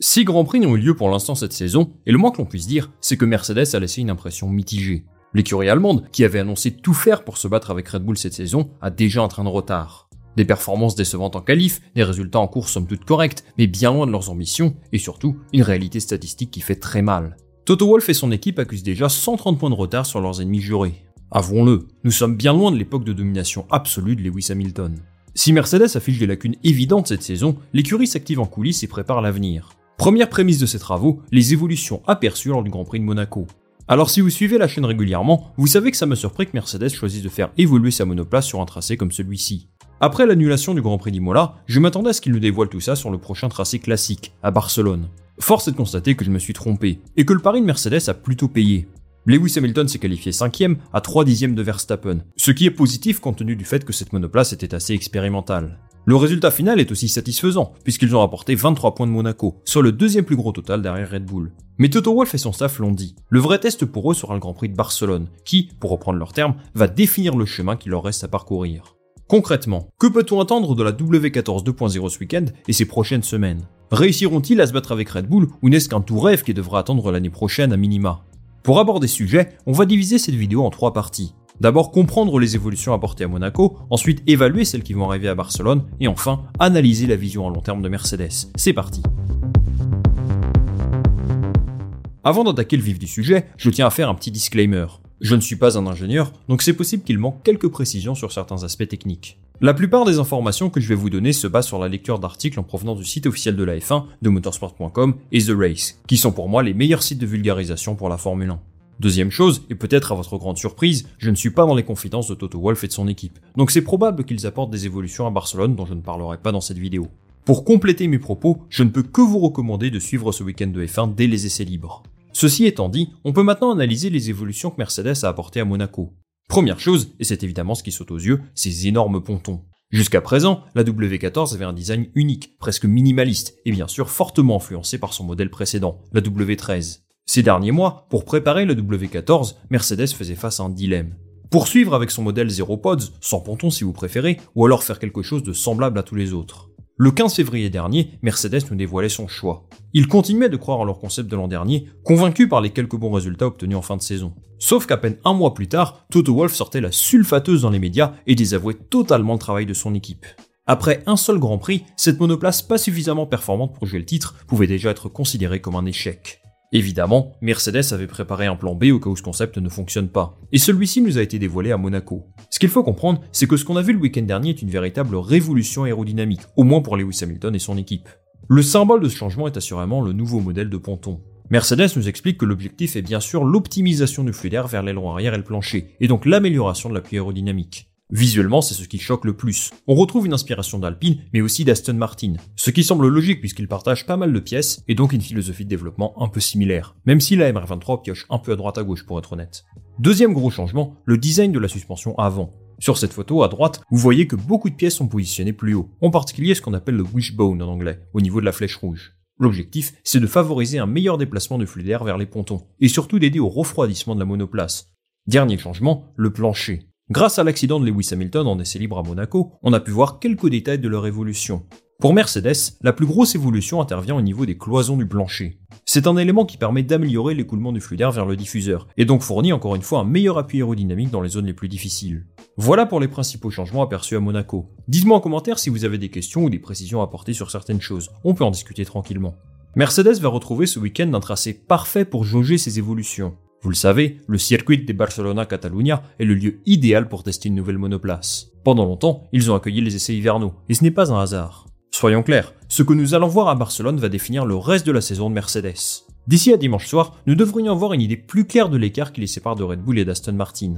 Six Grands Prix n'ont eu lieu pour l'instant cette saison, et le moins que l'on puisse dire, c'est que Mercedes a laissé une impression mitigée. L'écurie allemande, qui avait annoncé tout faire pour se battre avec Red Bull cette saison, a déjà un train de retard. Des performances décevantes en qualif, des résultats en course somme toute corrects, mais bien loin de leurs ambitions, et surtout, une réalité statistique qui fait très mal. Toto Wolff et son équipe accusent déjà 130 points de retard sur leurs ennemis jurés. Avouons-le, nous sommes bien loin de l'époque de domination absolue de Lewis Hamilton. Si Mercedes affiche des lacunes évidentes cette saison, l'écurie s'active en coulisses et prépare l'avenir. Première prémisse de ces travaux, les évolutions aperçues lors du Grand Prix de Monaco. Alors si vous suivez la chaîne régulièrement, vous savez que ça me surpris que Mercedes choisisse de faire évoluer sa monoplace sur un tracé comme celui-ci. Après l'annulation du Grand Prix d'Imola, je m'attendais à ce qu'il nous dévoile tout ça sur le prochain tracé classique, à Barcelone. Force est de constater que je me suis trompé, et que le pari de Mercedes a plutôt payé. Lewis Hamilton s'est qualifié 5ème à 3 dixièmes de Verstappen, ce qui est positif compte tenu du fait que cette monoplace était assez expérimentale. Le résultat final est aussi satisfaisant, puisqu'ils ont rapporté 23 points de Monaco, soit le deuxième plus gros total derrière Red Bull. Mais Toto Wolff et son staff l'ont dit, le vrai test pour eux sera le Grand Prix de Barcelone, qui, pour reprendre leur terme, va définir le chemin qu'il leur reste à parcourir. Concrètement, que peut-on attendre de la W14 2.0 ce week-end et ces prochaines semaines? Réussiront-ils à se battre avec Red Bull ou n'est-ce qu'un tout rêve qui devra attendre l'année prochaine à minima? Pour aborder ce sujet, on va diviser cette vidéo en trois parties. D'abord comprendre les évolutions apportées à Monaco, ensuite évaluer celles qui vont arriver à Barcelone, et enfin analyser la vision à long terme de Mercedes. C'est parti Avant d'attaquer le vif du sujet, je tiens à faire un petit disclaimer. Je ne suis pas un ingénieur, donc c'est possible qu'il manque quelques précisions sur certains aspects techniques. La plupart des informations que je vais vous donner se basent sur la lecture d'articles en provenance du site officiel de la F1, de motorsport.com et The Race, qui sont pour moi les meilleurs sites de vulgarisation pour la Formule 1. Deuxième chose, et peut-être à votre grande surprise, je ne suis pas dans les confidences de Toto Wolff et de son équipe, donc c'est probable qu'ils apportent des évolutions à Barcelone dont je ne parlerai pas dans cette vidéo. Pour compléter mes propos, je ne peux que vous recommander de suivre ce week-end de F1 dès les essais libres. Ceci étant dit, on peut maintenant analyser les évolutions que Mercedes a apportées à Monaco. Première chose, et c'est évidemment ce qui saute aux yeux, ces énormes pontons. Jusqu'à présent, la W14 avait un design unique, presque minimaliste, et bien sûr fortement influencé par son modèle précédent, la W13. Ces derniers mois, pour préparer le W14, Mercedes faisait face à un dilemme. Poursuivre avec son modèle Zero Pods, sans ponton si vous préférez, ou alors faire quelque chose de semblable à tous les autres. Le 15 février dernier, Mercedes nous dévoilait son choix. Ils continuaient de croire en leur concept de l'an dernier, convaincus par les quelques bons résultats obtenus en fin de saison. Sauf qu'à peine un mois plus tard, Toto Wolff sortait la sulfateuse dans les médias et désavouait totalement le travail de son équipe. Après un seul Grand Prix, cette monoplace pas suffisamment performante pour jouer le titre pouvait déjà être considérée comme un échec. Évidemment, Mercedes avait préparé un plan B au cas où ce concept ne fonctionne pas, et celui-ci nous a été dévoilé à Monaco. Ce qu'il faut comprendre, c'est que ce qu'on a vu le week-end dernier est une véritable révolution aérodynamique, au moins pour Lewis Hamilton et son équipe. Le symbole de ce changement est assurément le nouveau modèle de ponton. Mercedes nous explique que l'objectif est bien sûr l'optimisation du flux d'air vers l'aileron arrière et le plancher, et donc l'amélioration de l'appui aérodynamique. Visuellement, c'est ce qui choque le plus. On retrouve une inspiration d'Alpine, mais aussi d'Aston Martin. Ce qui semble logique puisqu'ils partagent pas mal de pièces et donc une philosophie de développement un peu similaire. Même si la MR23 pioche un peu à droite à gauche pour être honnête. Deuxième gros changement, le design de la suspension avant. Sur cette photo à droite, vous voyez que beaucoup de pièces sont positionnées plus haut, en particulier ce qu'on appelle le wishbone en anglais, au niveau de la flèche rouge. L'objectif, c'est de favoriser un meilleur déplacement de flux d'air vers les pontons, et surtout d'aider au refroidissement de la monoplace. Dernier changement, le plancher. Grâce à l'accident de Lewis Hamilton en essai libre à Monaco, on a pu voir quelques détails de leur évolution. Pour Mercedes, la plus grosse évolution intervient au niveau des cloisons du plancher. C'est un élément qui permet d'améliorer l'écoulement du flux d'air vers le diffuseur, et donc fournit encore une fois un meilleur appui aérodynamique dans les zones les plus difficiles. Voilà pour les principaux changements aperçus à Monaco. Dites-moi en commentaire si vous avez des questions ou des précisions à apporter sur certaines choses, on peut en discuter tranquillement. Mercedes va retrouver ce week-end un tracé parfait pour jauger ses évolutions. Vous le savez, le circuit de Barcelona-Catalunya est le lieu idéal pour tester une nouvelle monoplace. Pendant longtemps, ils ont accueilli les essais hivernaux, et ce n'est pas un hasard. Soyons clairs, ce que nous allons voir à Barcelone va définir le reste de la saison de Mercedes. D'ici à dimanche soir, nous devrions avoir une idée plus claire de l'écart qui les sépare de Red Bull et d'Aston Martin.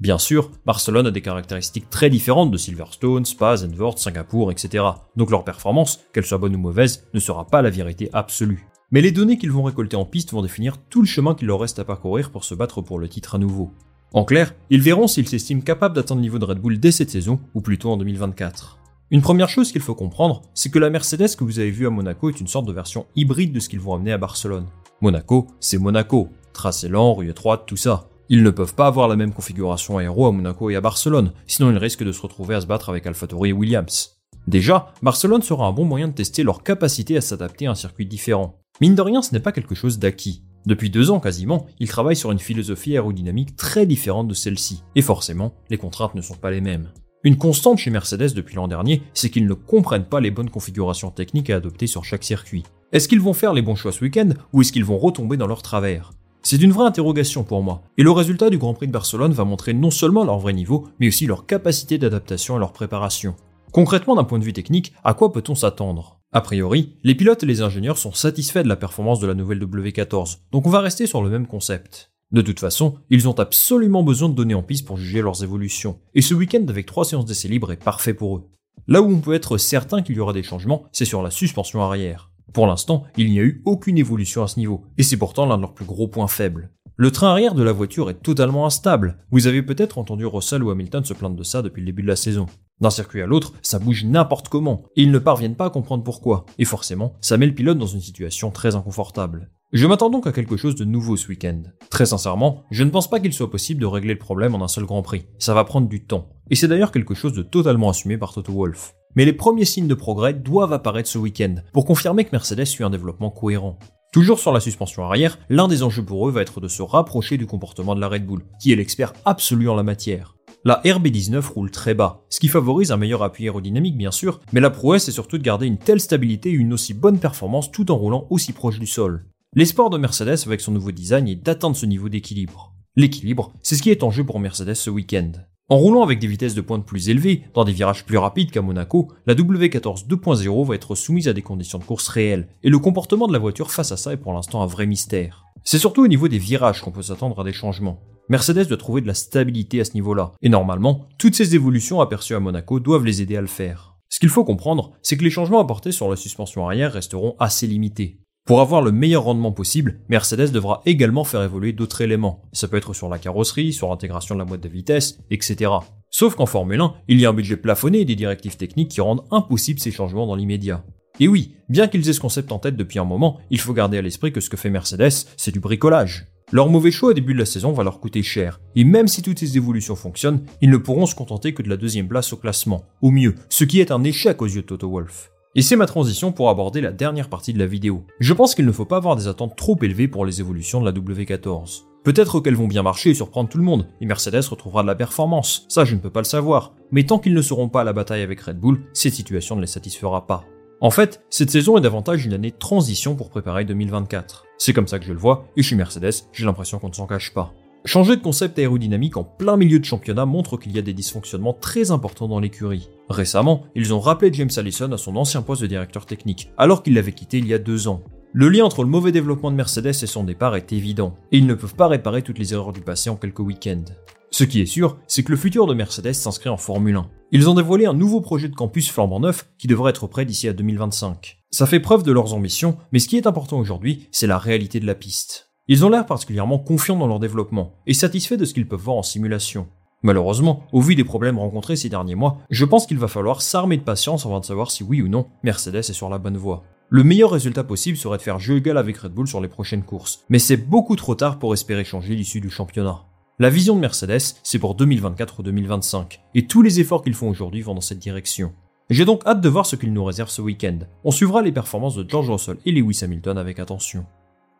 Bien sûr, Barcelone a des caractéristiques très différentes de Silverstone, Spa, Zandvoort, Singapour, etc. Donc leur performance, qu'elle soit bonne ou mauvaise, ne sera pas la vérité absolue. Mais les données qu'ils vont récolter en piste vont définir tout le chemin qu'il leur reste à parcourir pour se battre pour le titre à nouveau. En clair, ils verront s'ils s'estiment capables d'atteindre le niveau de Red Bull dès cette saison, ou plutôt en 2024. Une première chose qu'il faut comprendre, c'est que la Mercedes que vous avez vue à Monaco est une sorte de version hybride de ce qu'ils vont amener à Barcelone. Monaco, c'est Monaco. Tracé lent, rue étroite, tout ça. Ils ne peuvent pas avoir la même configuration aéro à Monaco et à Barcelone, sinon ils risquent de se retrouver à se battre avec AlphaTauri et Williams. Déjà, Barcelone sera un bon moyen de tester leur capacité à s'adapter à un circuit différent. Mine de rien, ce n'est pas quelque chose d'acquis. Depuis deux ans quasiment, ils travaillent sur une philosophie aérodynamique très différente de celle-ci, et forcément, les contraintes ne sont pas les mêmes. Une constante chez Mercedes depuis l'an dernier, c'est qu'ils ne comprennent pas les bonnes configurations techniques à adopter sur chaque circuit. Est-ce qu'ils vont faire les bons choix ce week-end, ou est-ce qu'ils vont retomber dans leur travers? C'est une vraie interrogation pour moi, et le résultat du Grand Prix de Barcelone va montrer non seulement leur vrai niveau, mais aussi leur capacité d'adaptation à leur préparation. Concrètement, d'un point de vue technique, à quoi peut-on s'attendre? A priori, les pilotes et les ingénieurs sont satisfaits de la performance de la nouvelle W14, donc on va rester sur le même concept. De toute façon, ils ont absolument besoin de données en piste pour juger leurs évolutions, et ce week-end avec trois séances d'essai libre est parfait pour eux. Là où on peut être certain qu'il y aura des changements, c'est sur la suspension arrière. Pour l'instant, il n'y a eu aucune évolution à ce niveau, et c'est pourtant l'un de leurs plus gros points faibles. Le train arrière de la voiture est totalement instable. Vous avez peut-être entendu Russell ou Hamilton se plaindre de ça depuis le début de la saison. D'un circuit à l'autre, ça bouge n'importe comment, et ils ne parviennent pas à comprendre pourquoi, et forcément, ça met le pilote dans une situation très inconfortable. Je m'attends donc à quelque chose de nouveau ce week-end. Très sincèrement, je ne pense pas qu'il soit possible de régler le problème en un seul Grand Prix. Ça va prendre du temps. Et c'est d'ailleurs quelque chose de totalement assumé par Toto Wolff. Mais les premiers signes de progrès doivent apparaître ce week-end, pour confirmer que Mercedes suit un développement cohérent. Toujours sur la suspension arrière, l'un des enjeux pour eux va être de se rapprocher du comportement de la Red Bull, qui est l'expert absolu en la matière. La RB19 roule très bas, ce qui favorise un meilleur appui aérodynamique bien sûr, mais la prouesse est surtout de garder une telle stabilité et une aussi bonne performance tout en roulant aussi proche du sol. L'espoir de Mercedes avec son nouveau design est d'atteindre ce niveau d'équilibre. L'équilibre, c'est ce qui est en jeu pour Mercedes ce week-end. En roulant avec des vitesses de pointe plus élevées, dans des virages plus rapides qu'à Monaco, la W14 2.0 va être soumise à des conditions de course réelles, et le comportement de la voiture face à ça est pour l'instant un vrai mystère. C'est surtout au niveau des virages qu'on peut s'attendre à des changements. Mercedes doit trouver de la stabilité à ce niveau-là, et normalement, toutes ces évolutions aperçues à Monaco doivent les aider à le faire. Ce qu'il faut comprendre, c'est que les changements apportés sur la suspension arrière resteront assez limités. Pour avoir le meilleur rendement possible, Mercedes devra également faire évoluer d'autres éléments. Ça peut être sur la carrosserie, sur l'intégration de la boîte de vitesse, etc. Sauf qu'en Formule 1, il y a un budget plafonné et des directives techniques qui rendent impossibles ces changements dans l'immédiat. Et oui, bien qu'ils aient ce concept en tête depuis un moment, il faut garder à l'esprit que ce que fait Mercedes, c'est du bricolage. Leur mauvais choix au début de la saison va leur coûter cher, et même si toutes ces évolutions fonctionnent, ils ne pourront se contenter que de la deuxième place au classement, au mieux, ce qui est un échec aux yeux de Toto Wolff. Et c'est ma transition pour aborder la dernière partie de la vidéo. Je pense qu'il ne faut pas avoir des attentes trop élevées pour les évolutions de la W14. Peut-être qu'elles vont bien marcher et surprendre tout le monde, et Mercedes retrouvera de la performance, ça je ne peux pas le savoir, mais tant qu'ils ne seront pas à la bataille avec Red Bull, cette situation ne les satisfera pas. En fait, cette saison est davantage une année transition pour préparer 2024. C'est comme ça que je le vois, et chez Mercedes, j'ai l'impression qu'on ne s'en cache pas. Changer de concept aérodynamique en plein milieu de championnat montre qu'il y a des dysfonctionnements très importants dans l'écurie. Récemment, ils ont rappelé James Allison à son ancien poste de directeur technique, alors qu'il l'avait quitté il y a deux ans. Le lien entre le mauvais développement de Mercedes et son départ est évident, et ils ne peuvent pas réparer toutes les erreurs du passé en quelques week-ends. Ce qui est sûr, c'est que le futur de Mercedes s'inscrit en Formule 1. Ils ont dévoilé un nouveau projet de campus flambant neuf qui devrait être prêt d'ici à 2025. Ça fait preuve de leurs ambitions, mais ce qui est important aujourd'hui, c'est la réalité de la piste. Ils ont l'air particulièrement confiants dans leur développement et satisfaits de ce qu'ils peuvent voir en simulation. Malheureusement, au vu des problèmes rencontrés ces derniers mois, je pense qu'il va falloir s'armer de patience avant de savoir si oui ou non Mercedes est sur la bonne voie. Le meilleur résultat possible serait de faire jeu égal avec Red Bull sur les prochaines courses, mais c'est beaucoup trop tard pour espérer changer l'issue du championnat. La vision de Mercedes, c'est pour 2024-2025, et tous les efforts qu'ils font aujourd'hui vont dans cette direction. J'ai donc hâte de voir ce qu'ils nous réservent ce week-end. On suivra les performances de George Russell et Lewis Hamilton avec attention.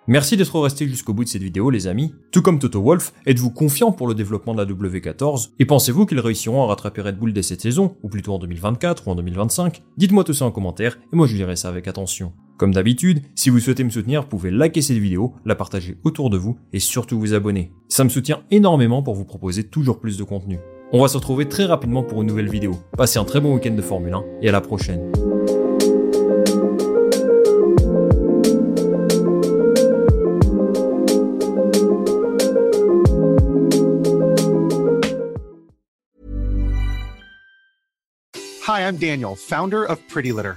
Merci d'être resté jusqu'au bout de cette vidéo les amis. Tout comme Toto Wolff, êtes-vous confiant pour le développement de la W14 Et pensez-vous qu'ils réussiront à rattraper Red Bull dès cette saison, ou plutôt en 2024 ou en 2025 Dites-moi tout ça en commentaire et moi je dirai ça avec attention. Comme d'habitude, si vous souhaitez me soutenir, vous pouvez liker cette vidéo, la partager autour de vous et surtout vous abonner. Ça me soutient énormément pour vous proposer toujours plus de contenu. On va se retrouver très rapidement pour une nouvelle vidéo. Passez un très bon week-end de Formule 1 et à la prochaine. Hi, I'm Daniel, founder of Pretty Litter.